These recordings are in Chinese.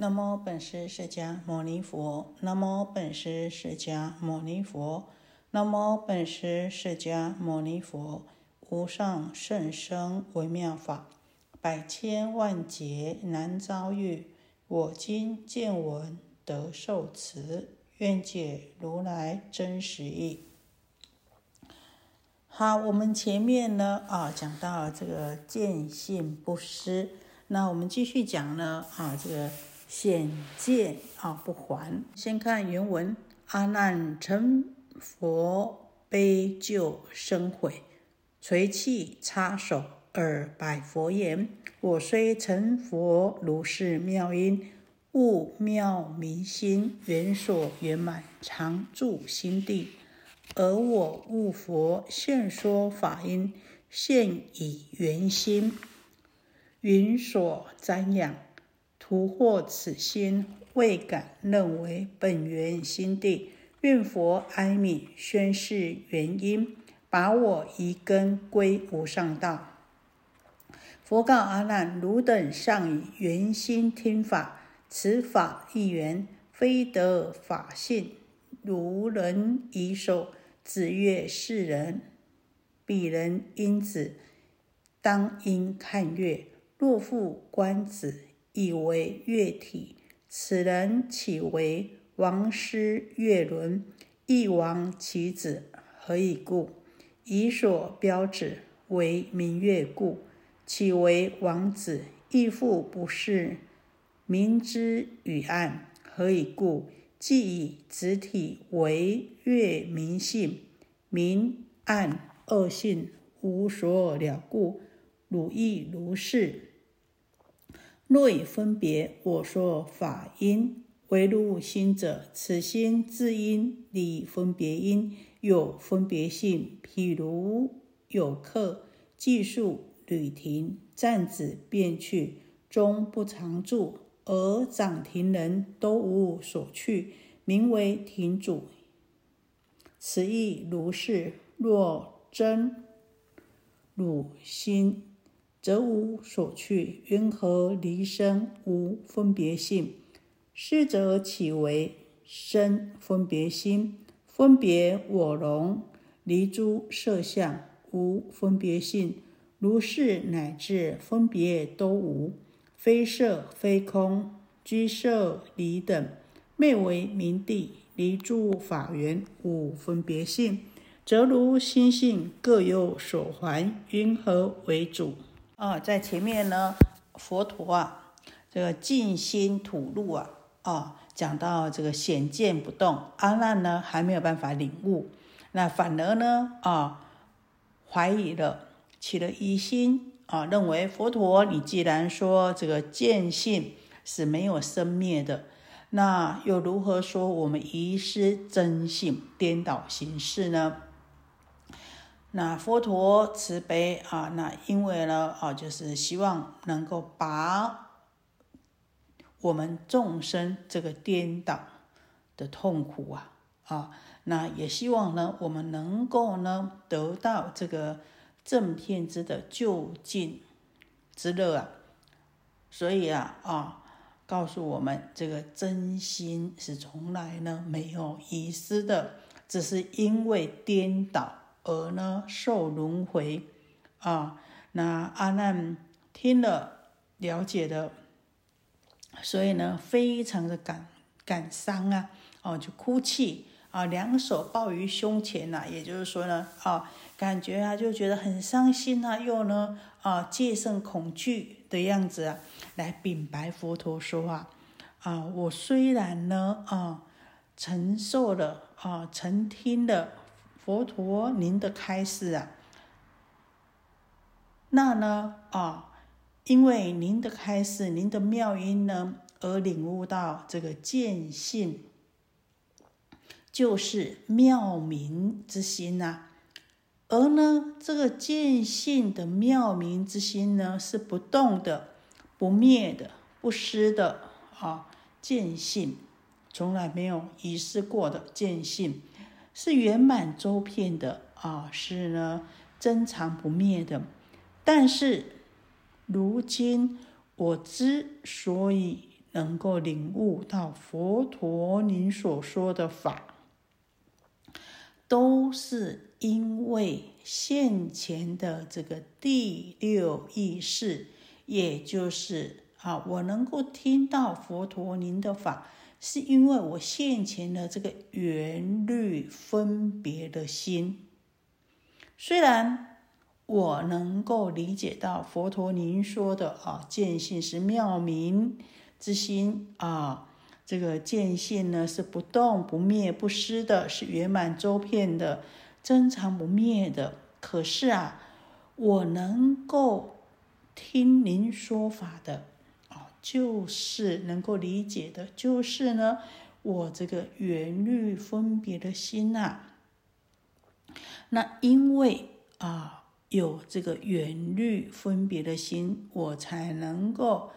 南无本师释迦牟尼佛。南无本师释迦牟尼佛。南无本师释迦牟尼佛。无上甚深微妙法，百千万劫难遭遇。我今见闻得受持，愿解如来真实义。好，我们前面呢啊讲到这个见性不失，那我们继续讲呢啊这个。显见啊不还。先看原文：阿难成佛悲救生悔，垂泣插手而拜佛言：“我虽成佛，如是妙音，悟妙明心，圆所圆满，常住心地。而我悟佛，现说法音，现以圆心，云所瞻仰。”不获此心，未敢认为本源心地，愿佛哀悯，宣示原因，把我移根归无上道。佛告阿难：汝等尚以圆心听法，此法一缘，非得法性。如人以手指月世人，彼人因子，当应看月。若复观子。以为月体，此人岂为王师月轮？一王其子，何以故？以所标指为明月故，岂为王子？亦复不是明之与暗，何以故？既以子体为月明性，明暗二性无所了故，汝亦如是。若以分别，我说法因为入心者，此心自因理分别因有分别性。譬如有客计数旅停，站子便去，终不常住，而掌停人都无所去，名为亭主。此亦如是。若真汝心。则无所去，云何离生无分别性？是则岂为生分别心？分别我容离诸色相，无分别性。如是乃至分别都无，非色非空，居色离等，昧为明地，离诸法缘，无分别性，则如心性各有所还，云何为主？啊，在前面呢，佛陀啊，这个静心吐露啊，啊，讲到这个显见不动，阿难呢还没有办法领悟，那反而呢，啊，怀疑了，起了疑心啊，认为佛陀，你既然说这个见性是没有生灭的，那又如何说我们遗失真性，颠倒形式呢？那佛陀慈悲啊，那因为呢啊，就是希望能够把我们众生这个颠倒的痛苦啊啊，那也希望呢我们能够呢得到这个正片之的就近之乐啊，所以啊啊，告诉我们这个真心是从来呢没有遗失的，只是因为颠倒。而呢，受轮回啊，那阿难听了了解的，所以呢，非常的感感伤啊，哦，就哭泣啊，两手抱于胸前呐，也就是说呢，啊，感觉啊，就觉得很伤心啊，又呢，啊，戒胜恐惧的样子啊，来禀白佛陀说话啊，我虽然呢，啊，承受了啊，曾听了。佛陀，您的开示啊，那呢啊，因为您的开示，您的妙音呢，而领悟到这个见性，就是妙明之心呐。而呢，这个见性的妙明之心呢，是不动的、不灭的、不失的啊。见性从来没有遗失过的见性。是圆满周遍的啊，是呢珍藏不灭的。但是如今我之所以能够领悟到佛陀您所说的法，都是因为现前的这个第六意识，也就是啊，我能够听到佛陀您的法，是因为我现前的这个缘律分别的心，虽然。我能够理解到佛陀您说的啊，见性是妙明之心啊，这个见性呢是不动不灭不失的，是圆满周遍的，真常不灭的。可是啊，我能够听您说法的，就是能够理解的，就是呢，我这个缘律分别的心呐，那因为啊。有这个缘虑分别的心，我才能够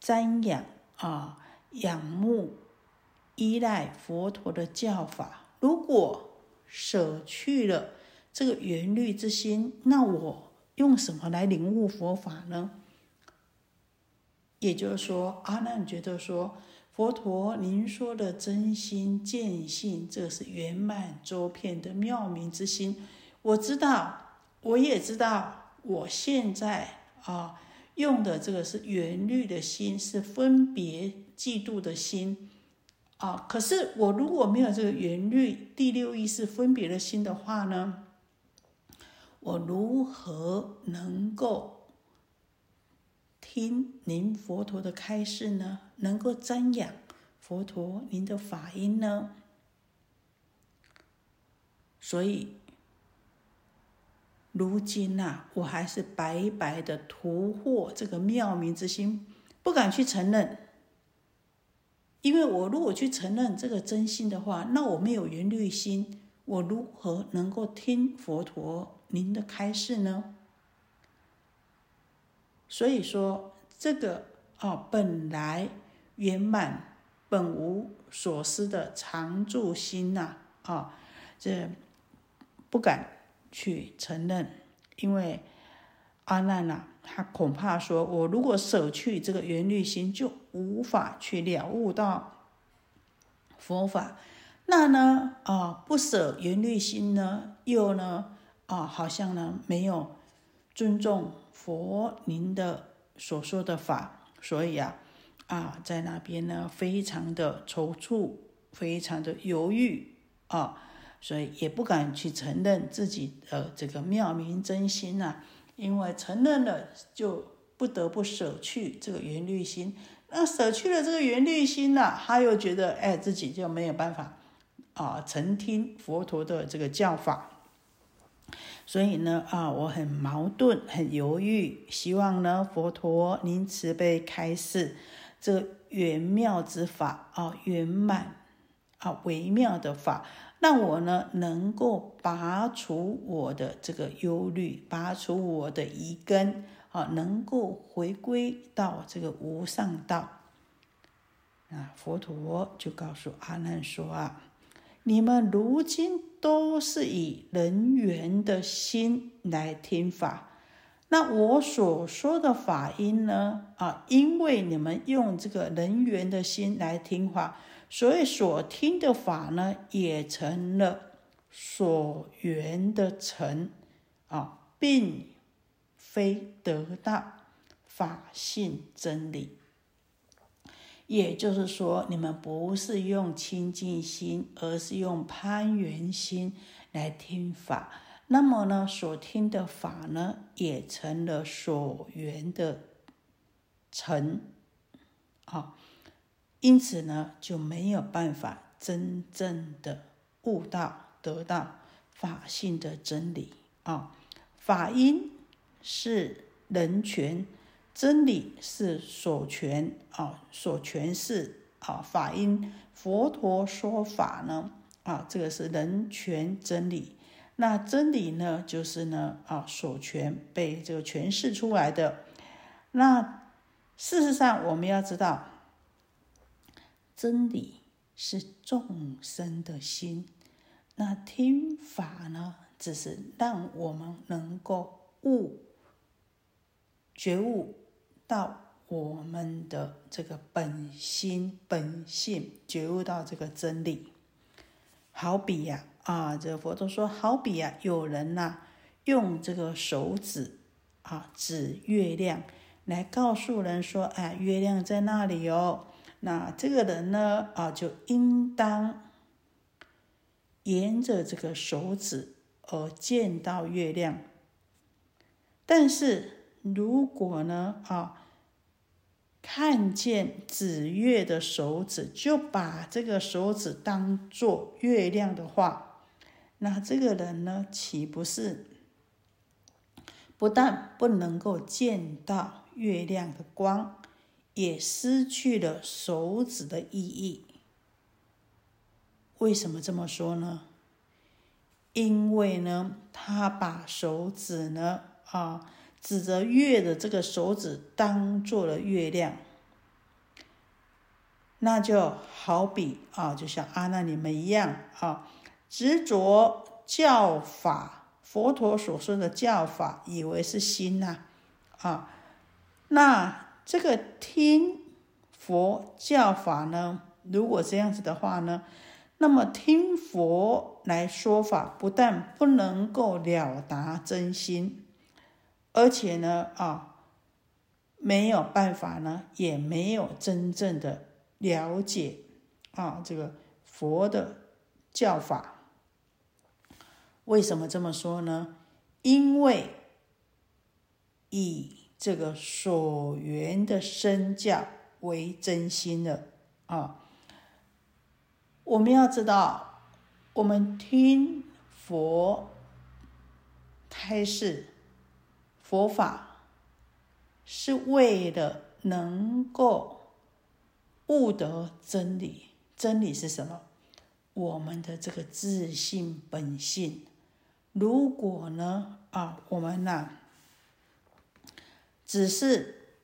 瞻仰啊，仰慕、依赖佛陀的教法。如果舍去了这个缘虑之心，那我用什么来领悟佛法呢？也就是说，阿难觉得说，佛陀您说的真心见性，这是圆满周遍的妙明之心，我知道。我也知道，我现在啊用的这个是缘虑的心，是分别嫉妒的心啊。可是我如果没有这个缘虑第六意识分别的心的话呢，我如何能够听您佛陀的开示呢？能够瞻仰佛陀您的法音呢？所以。如今呐，我还是白白的屠获这个妙明之心，不敢去承认。因为我如果去承认这个真心的话，那我没有圆律心，我如何能够听佛陀您的开示呢？所以说，这个啊，本来圆满本无所思的常住心呐，啊，这不敢。去承认，因为阿难呐，他恐怕说，我如果舍去这个圆律心，就无法去了悟到佛法。那呢，啊，不舍圆律心呢，又呢，啊，好像呢，没有尊重佛您的所说的法，所以啊，啊，在那边呢，非常的踌躇，非常的犹豫啊。所以也不敢去承认自己的这个妙明真心呐，因为承认了就不得不舍去这个圆律心，那舍去了这个圆律心呐，他又觉得哎自己就没有办法啊承听佛陀的这个教法，所以呢啊我很矛盾很犹豫，希望呢佛陀您慈悲开示这圆妙之法啊圆满啊微妙的法。让我呢能够拔除我的这个忧虑，拔除我的疑根，啊，能够回归到这个无上道。啊，佛陀就告诉阿难说啊，你们如今都是以人缘的心来听法，那我所说的法音呢，啊，因为你们用这个人缘的心来听法。所以所听的法呢，也成了所缘的成啊，并非得到法性真理。也就是说，你们不是用清净心，而是用攀缘心来听法。那么呢，所听的法呢，也成了所缘的成啊。因此呢，就没有办法真正的悟到、得到法性的真理啊。法因是人权，真理是所权啊，所诠释啊。法因佛陀说法呢啊，这个是人权真理。那真理呢，就是呢啊，所权被这个诠释出来的。那事实上，我们要知道。真理是众生的心，那听法呢，只是让我们能够悟觉悟到我们的这个本心本性，觉悟到这个真理。好比呀，啊，这个佛陀说，好比呀，有人呐，用这个手指啊指月亮，来告诉人说，哎，月亮在那里哦。那这个人呢，啊，就应当沿着这个手指而见到月亮。但是如果呢，啊，看见指月的手指，就把这个手指当做月亮的话，那这个人呢，岂不是不但不能够见到月亮的光，也失去了手指的意义？为什么这么说呢？因为呢，他把手指呢，啊。指着月的这个手指当做了月亮，那就好比啊，就像阿难你们一样啊，执着教法，佛陀所说的教法，以为是心呐啊。那这个听佛教法呢，如果这样子的话呢，那么听佛来说法，不但不能够了达真心。而且呢，啊，没有办法呢，也没有真正的了解啊，这个佛的教法。为什么这么说呢？因为以这个所缘的身教为真心的啊。我们要知道，我们听佛开示。佛法是为了能够悟得真理，真理是什么？我们的这个自信本性。如果呢，啊，我们呢，只是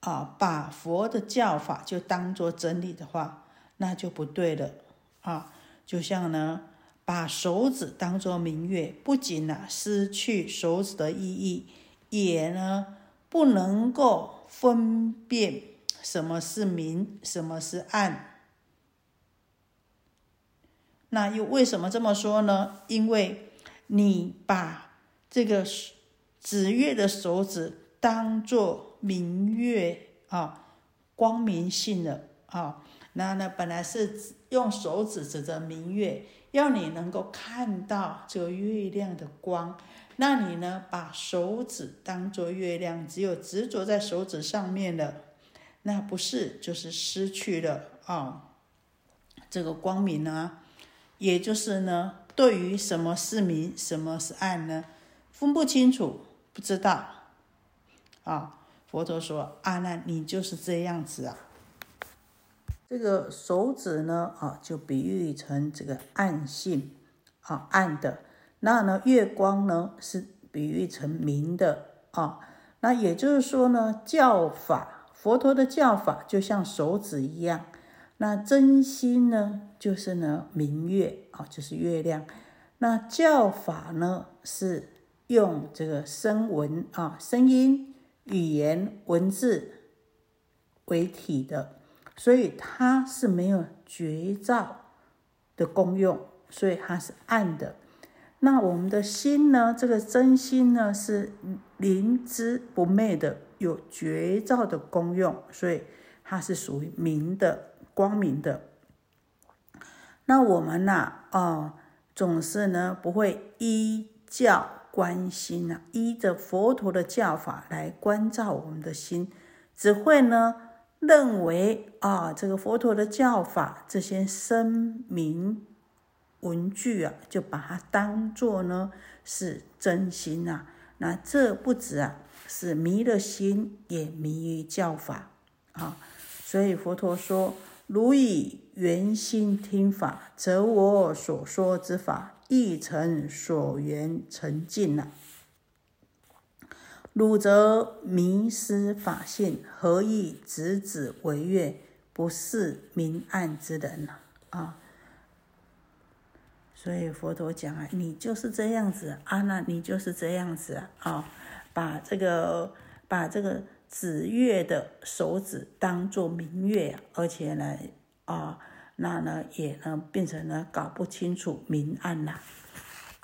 啊，把佛的教法就当做真理的话，那就不对了啊。就像呢，把手指当做明月，不仅呢，失去手指的意义。也呢，不能够分辨什么是明，什么是暗。那又为什么这么说呢？因为你把这个指月的手指当做明月啊，光明性的啊，那呢本来是用手指指着明月，要你能够看到这个月亮的光。那你呢？把手指当做月亮，只有执着在手指上面的，那不是就是失去了啊这个光明啊？也就是呢，对于什么是明，什么是暗呢？分不清楚，不知道啊。佛陀说：“阿难，你就是这样子啊。这个手指呢，啊，就比喻成这个暗性啊，暗的。”那呢，月光呢是比喻成明的啊。那也就是说呢，教法佛陀的教法就像手指一样。那真心呢，就是呢明月啊，就是月亮。那教法呢是用这个声闻啊，声音、语言、文字为体的，所以它是没有觉照的功用，所以它是暗的。那我们的心呢？这个真心呢，是灵知不昧的，有绝照的功用，所以它是属于明的、光明的。那我们呢？哦，总是呢不会依教观心呐，依着佛陀的教法来关照我们的心，只会呢认为啊，这个佛陀的教法这些声明。文具啊，就把它当做呢是真心呐。那这不止啊，是迷了心，也迷于教法啊。所以佛陀说：“如以圆心听法，则我所说之法亦成所缘成尽了。汝则迷失法性，何以直指为月，不是明暗之人呢？啊！”所以佛陀讲啊，你就是这样子，啊，那，你就是这样子啊，把这个把这个子月的手指当做明月，而且呢，啊，那呢也呢变成了搞不清楚明暗呐。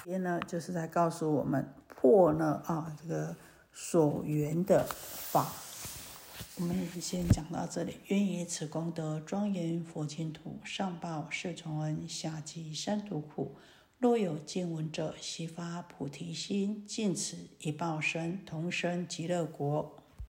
也呢就是在告诉我们破呢啊这个所缘的法。我们先讲到这里。愿以此功德庄严佛净土，上报四重恩，下济三途苦。若有见闻者，悉发菩提心，尽此一报身，同生极乐国。